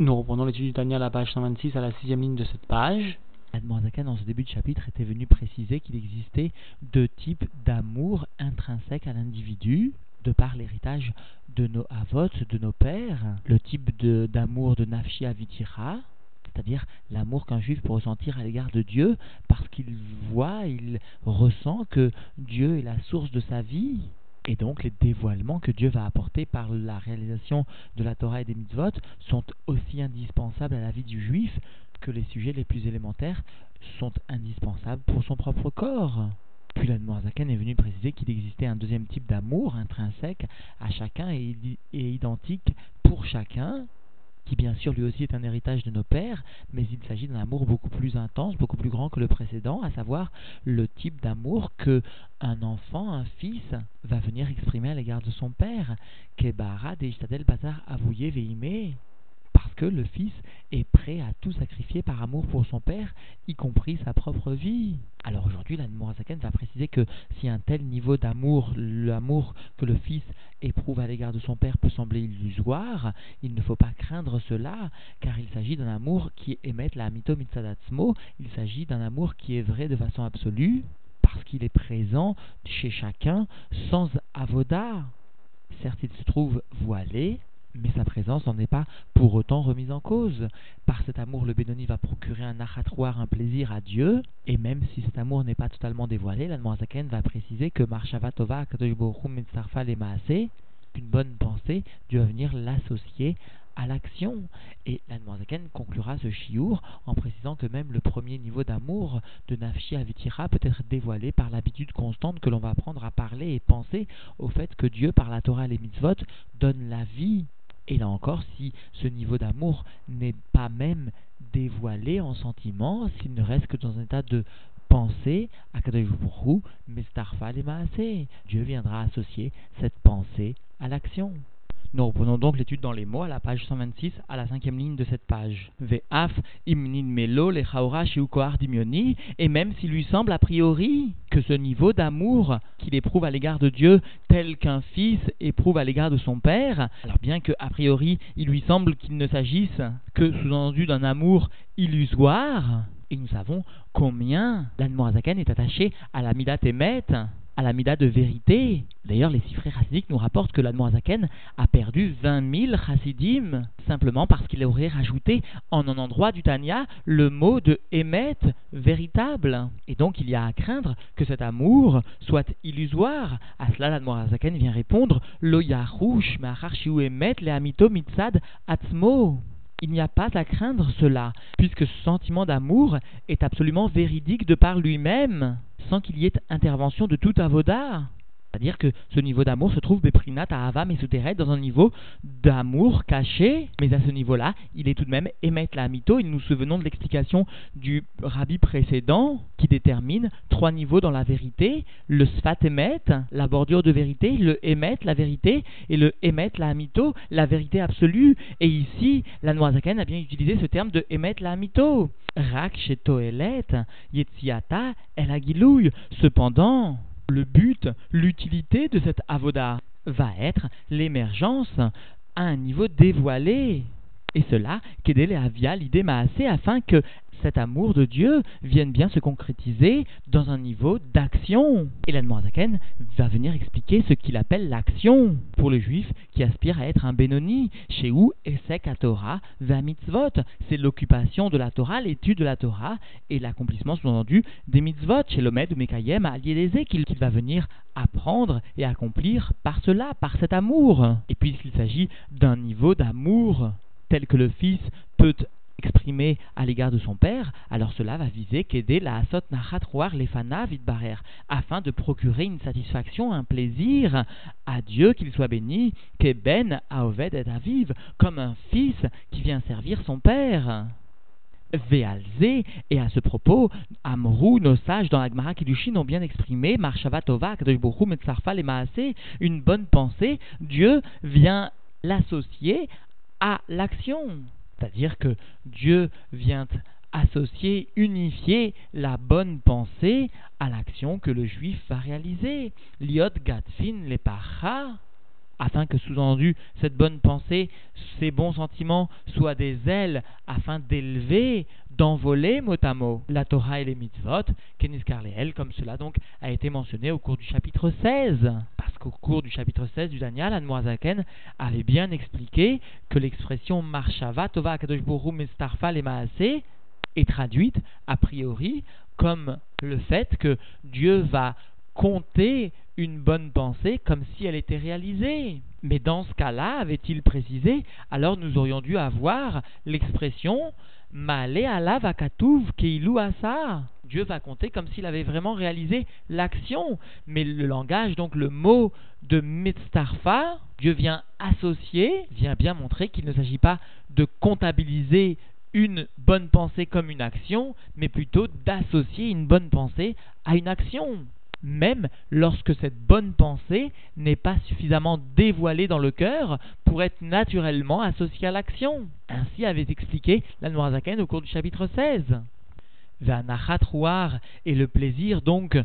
Nous reprenons l'étude du Tania à la page 126 à la sixième ligne de cette page. Admorazakan, dans ce début de chapitre, était venu préciser qu'il existait deux types d'amour intrinsèques à l'individu, de par l'héritage de nos avots, de nos pères, le type d'amour de, Nafshi Avitira, c'est-à-dire l'amour qu'un juif peut ressentir à l'égard de Dieu, parce qu'il voit, il ressent que Dieu est la source de sa vie, et donc les dévoilements que Dieu va apporter par la réalisation de la Torah et des mitzvot sont aussi indispensables à la vie du juif que les sujets les plus élémentaires sont indispensables pour son propre corps. Puis la est venu préciser qu'il existait un deuxième type d'amour intrinsèque à chacun et identique pour chacun, qui bien sûr lui aussi est un héritage de nos pères, mais il s'agit d'un amour beaucoup plus intense, beaucoup plus grand que le précédent, à savoir le type d'amour que un enfant, un fils, va venir exprimer à l'égard de son père. Kebara de Bazar avouye veime que le fils est prêt à tout sacrifier par amour pour son père, y compris sa propre vie. Alors aujourd'hui, la Mourazaken va préciser que si un tel niveau d'amour, l'amour que le fils éprouve à l'égard de son père peut sembler illusoire, il ne faut pas craindre cela, car il s'agit d'un amour qui émet la mito mitzadatsmo, il s'agit d'un amour qui est vrai de façon absolue, parce qu'il est présent chez chacun sans avoda. Certes, il se trouve voilé, mais sa présence n'en est pas pour autant remise en cause. Par cet amour, le Bénoni va procurer un achatroir, un plaisir à Dieu, et même si cet amour n'est pas totalement dévoilé, la va préciser que Marshavatova, Kadosh et Maase, une bonne pensée, va venir l'associer à l'action. Et l'Anmoazaken conclura ce chiour en précisant que même le premier niveau d'amour de Nafshi Avitira peut être dévoilé par l'habitude constante que l'on va apprendre à parler et penser au fait que Dieu, par la Torah et les mitzvot, donne la vie et là encore, si ce niveau d'amour n'est pas même dévoilé en sentiment, s'il ne reste que dans un état de pensée, mais Starfal et Dieu viendra associer cette pensée à l'action. Nous reprenons donc l'étude dans les mots à la page 126, à la cinquième ligne de cette page. Ve'af imnin melo dimioni, et même s'il lui semble a priori que ce niveau d'amour qu'il éprouve à l'égard de Dieu, tel qu'un fils éprouve à l'égard de son père, alors bien que a priori il lui semble qu'il ne s'agisse que sous-entendu d'un amour illusoire, et nous savons combien l'Anmoazakan est attaché à la Midat Emet, à la Mida de vérité. D'ailleurs, les frères chassidiques nous rapportent que l'Admoazaken a perdu 20 000 chassidim simplement parce qu'il aurait rajouté en un endroit du Tanya le mot de émet véritable. Et donc, il y a à craindre que cet amour soit illusoire. À cela, l'Admoazaken vient répondre Lo emet le amito mitzad atzmo il n'y a pas à craindre cela, puisque ce sentiment d'amour est absolument véridique de par lui-même sans qu'il y ait intervention de tout avoda. C'est-à-dire que ce niveau d'amour se trouve Beprinat à Avam et Souteret dans un niveau d'amour caché, mais à ce niveau-là, il est tout de même Emet la Mito. Et nous souvenons de l'explication du rabbi précédent qui détermine trois niveaux dans la vérité le Sfat Emet, la bordure de vérité, le Emet, la vérité, et le Emet la Mito, la vérité absolue. Et ici, la Noazaken a bien utilisé ce terme de Emet la Mito. Rak Shetoelet, Yetziata, El. Cependant, le but, l'utilité de cette avoda va être l'émergence à un niveau dévoilé. Et cela, Kedele Avia l'idée m'a assez afin que cet amour de Dieu vienne bien se concrétiser dans un niveau d'action. Et l'Admorazaken va venir expliquer ce qu'il appelle l'action pour le juif qui aspire à être un Benoni. Chez où Esek à Torah va mitzvot. C'est l'occupation de la Torah, l'étude de la Torah et l'accomplissement sous-entendu des mitzvot. Chez l'Omed Mekayem à qu'il va venir apprendre et accomplir par cela, par cet amour. Et puisqu'il s'agit d'un niveau d'amour tel que le Fils peut exprimé à l'égard de son père, alors cela va viser qu'aider la asot nachat les fana vidbarer, afin de procurer une satisfaction, un plaisir à Dieu qu'il soit béni, que ben aoved et aviv, comme un fils qui vient servir son père. Vealze, et à ce propos, Amrou, nos sages dans l'Agmara Kiddushin ont bien exprimé, Marshavatova, Metzarfa, et Maase, une bonne pensée, Dieu vient l'associer à l'action. C'est-à-dire que Dieu vient associer, unifier la bonne pensée à l'action que le juif va réaliser. Liot gatfin le pacha afin que sous-entendu cette bonne pensée, ces bons sentiments soient des ailes afin d'élever, d'envoler mot à mot la Torah et les mitzvot, Kenis Karleel, comme cela donc a été mentionné au cours du chapitre 16. Parce qu'au cours du chapitre 16 du Daniel, Anmoazaken avait bien expliqué que l'expression Marshava Tova Kadosh Mestarfa le Maase est traduite a priori comme le fait que Dieu va compter une bonne pensée comme si elle était réalisée. Mais dans ce cas-là, avait-il précisé, alors nous aurions dû avoir l'expression Dieu va compter comme s'il avait vraiment réalisé l'action. Mais le langage, donc le mot de mitztarfa, Dieu vient associer, vient bien montrer qu'il ne s'agit pas de comptabiliser une bonne pensée comme une action, mais plutôt d'associer une bonne pensée à une action même lorsque cette bonne pensée n'est pas suffisamment dévoilée dans le cœur pour être naturellement associée à l'action. Ainsi avait expliqué la Noirzaken au cours du chapitre 16. Vanachat et le plaisir donc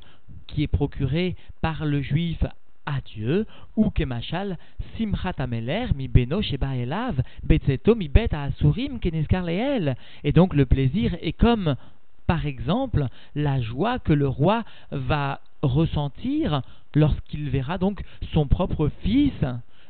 qui est procuré par le juif à Dieu, ou kemachal simchat ameler mi beno sheba elav betzeto mi bet. Et donc le plaisir est comme, par exemple, la joie que le roi va ressentir lorsqu'il verra donc son propre fils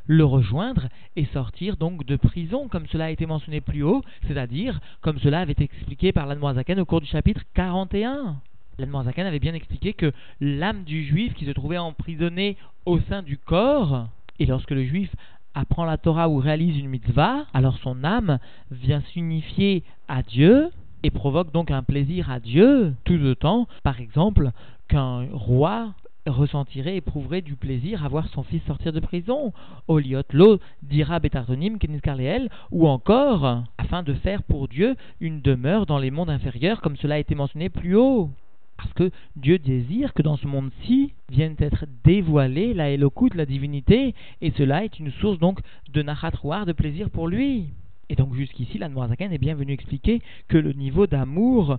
le rejoindre et sortir donc de prison, comme cela a été mentionné plus haut, c'est-à-dire comme cela avait été expliqué par l'Anmoazaken au cours du chapitre 41. L'Anmoazaken avait bien expliqué que l'âme du juif qui se trouvait emprisonnée au sein du corps, et lorsque le juif apprend la Torah ou réalise une mitzvah, alors son âme vient s'unifier à Dieu et provoque donc un plaisir à Dieu, tout autant, par exemple, qu'un roi ressentirait, éprouverait du plaisir à voir son fils sortir de prison. Oliot lo dira betartonim keniskarleel, ou encore, afin de faire pour Dieu une demeure dans les mondes inférieurs, comme cela a été mentionné plus haut. Parce que Dieu désire que dans ce monde-ci vienne être dévoilée la de la divinité, et cela est une source donc de nachatroir, de plaisir pour lui. Et donc jusqu'ici, la Noirzaken est bien venu expliquer que le niveau d'amour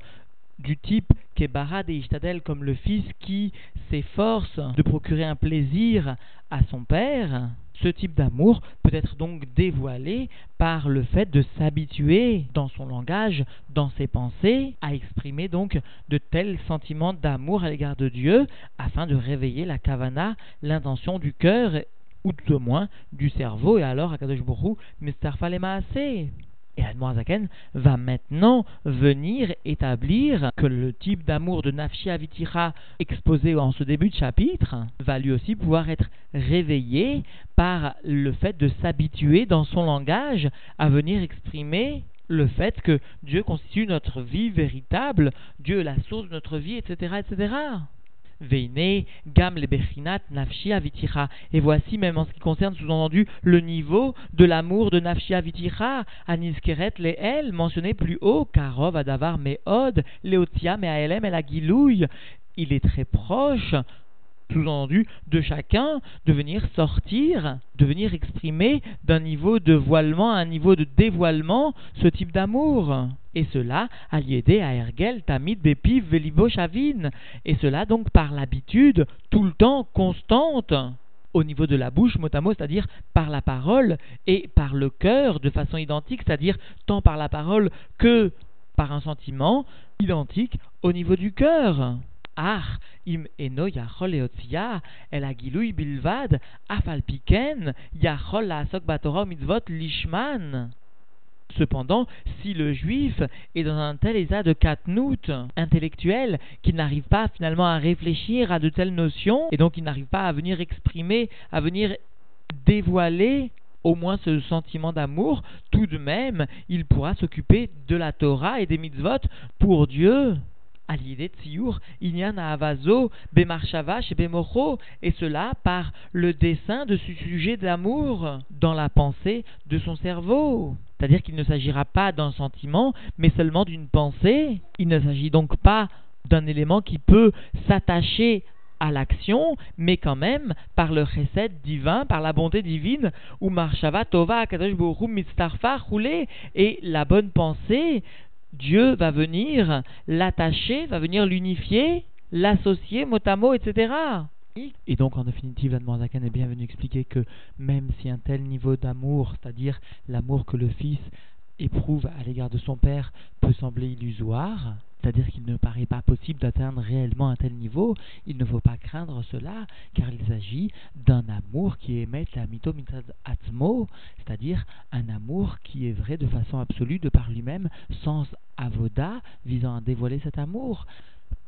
du type Kebarad et Ishtadel comme le fils qui s'efforce de procurer un plaisir à son père, ce type d'amour peut être donc dévoilé par le fait de s'habituer dans son langage, dans ses pensées, à exprimer donc de tels sentiments d'amour à l'égard de Dieu afin de réveiller la kavana, l'intention du cœur ou tout au moins du cerveau, et alors Akadosh Borou, Mistarfalema assez. Et Admorazaken va maintenant venir établir que le type d'amour de Nafshi Avitira exposé en ce début de chapitre va lui aussi pouvoir être réveillé par le fait de s'habituer dans son langage à venir exprimer le fait que Dieu constitue notre vie véritable, Dieu est la source de notre vie, etc., etc. Veine, Gam le Nafshi Avitira. Et voici même en ce qui concerne sous-entendu le niveau de l'amour de Nafshi Avitira, Aniskeret le El, mentionné plus haut, Karov Adavar Meod, Leotia Meaelem et la. Il est très proche sous-entendu de chacun de venir sortir, de venir exprimer d'un niveau de voilement à un niveau de dévoilement ce type d'amour. Et cela à l'aider à Ergel, Tamid, Bepiv, Velibo, Chavin. Et cela donc par l'habitude, tout le temps, constante au niveau de la bouche, mot à mot, c'est-à-dire par la parole et par le cœur de façon identique, c'est-à-dire tant par la parole que par un sentiment identique au niveau du cœur. Ah, im eno yachol leotzia, el agilui bilvad, afalpiken, yachol la mitzvot lishman. Cependant, si le juif est dans un tel état de katnout intellectuel qu'il n'arrive pas finalement à réfléchir à de telles notions, et donc il n'arrive pas à venir exprimer, à venir dévoiler au moins ce sentiment d'amour, tout de même, il pourra s'occuper de la Torah et des mitzvot pour Dieu et cela par le dessin de ce sujet d'amour dans la pensée de son cerveau. C'est-à-dire qu'il ne s'agira pas d'un sentiment, mais seulement d'une pensée. Il ne s'agit donc pas d'un élément qui peut s'attacher à l'action, mais quand même par le recette divin, par la bonté divine, ou Marshava Tova roulé, et la bonne pensée Dieu va venir l'attacher, va venir l'unifier, l'associer mot à mot, etc. Et donc, en définitive, la Zaken est bien venu expliquer que même si un tel niveau d'amour, c'est-à-dire l'amour que le fils éprouve à l'égard de son père, peut sembler illusoire, c'est-à-dire qu'il ne paraît pas possible d'atteindre réellement un tel niveau, il ne faut pas craindre cela, car il s'agit d'un amour qui émet la mito atmo, c'est-à-dire un amour qui est vrai de façon absolue de par lui-même, sans avoda visant à dévoiler cet amour.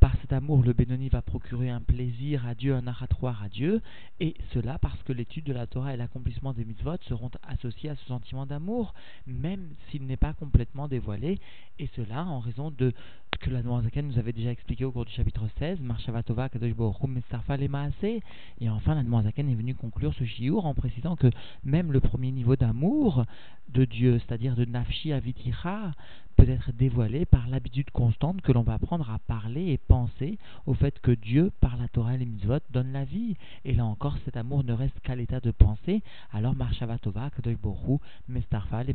Par cet amour, le Benoni va procurer un plaisir à Dieu, un narratoire à Dieu, et cela parce que l'étude de la Torah et l'accomplissement des mitzvot seront associés à ce sentiment d'amour, même s'il n'est pas complètement dévoilé, et cela en raison de que la Noirzaken nous avait déjà expliqué au cours du chapitre 16, Marshavatova, Kadosh et enfin la Noirzaken est venue conclure ce shiur en précisant que même le premier niveau d'amour de Dieu, c'est-à-dire de Nafshi Avitira, peut être dévoilé par l'habitude constante que l'on va apprendre à parler et penser au fait que Dieu, par la Torah et les mitzvot, donne la vie. Et là encore, cet amour ne reste qu'à l'état de pensée. Alors, Marshavatova, Kadosh Borou, Mestarfa, les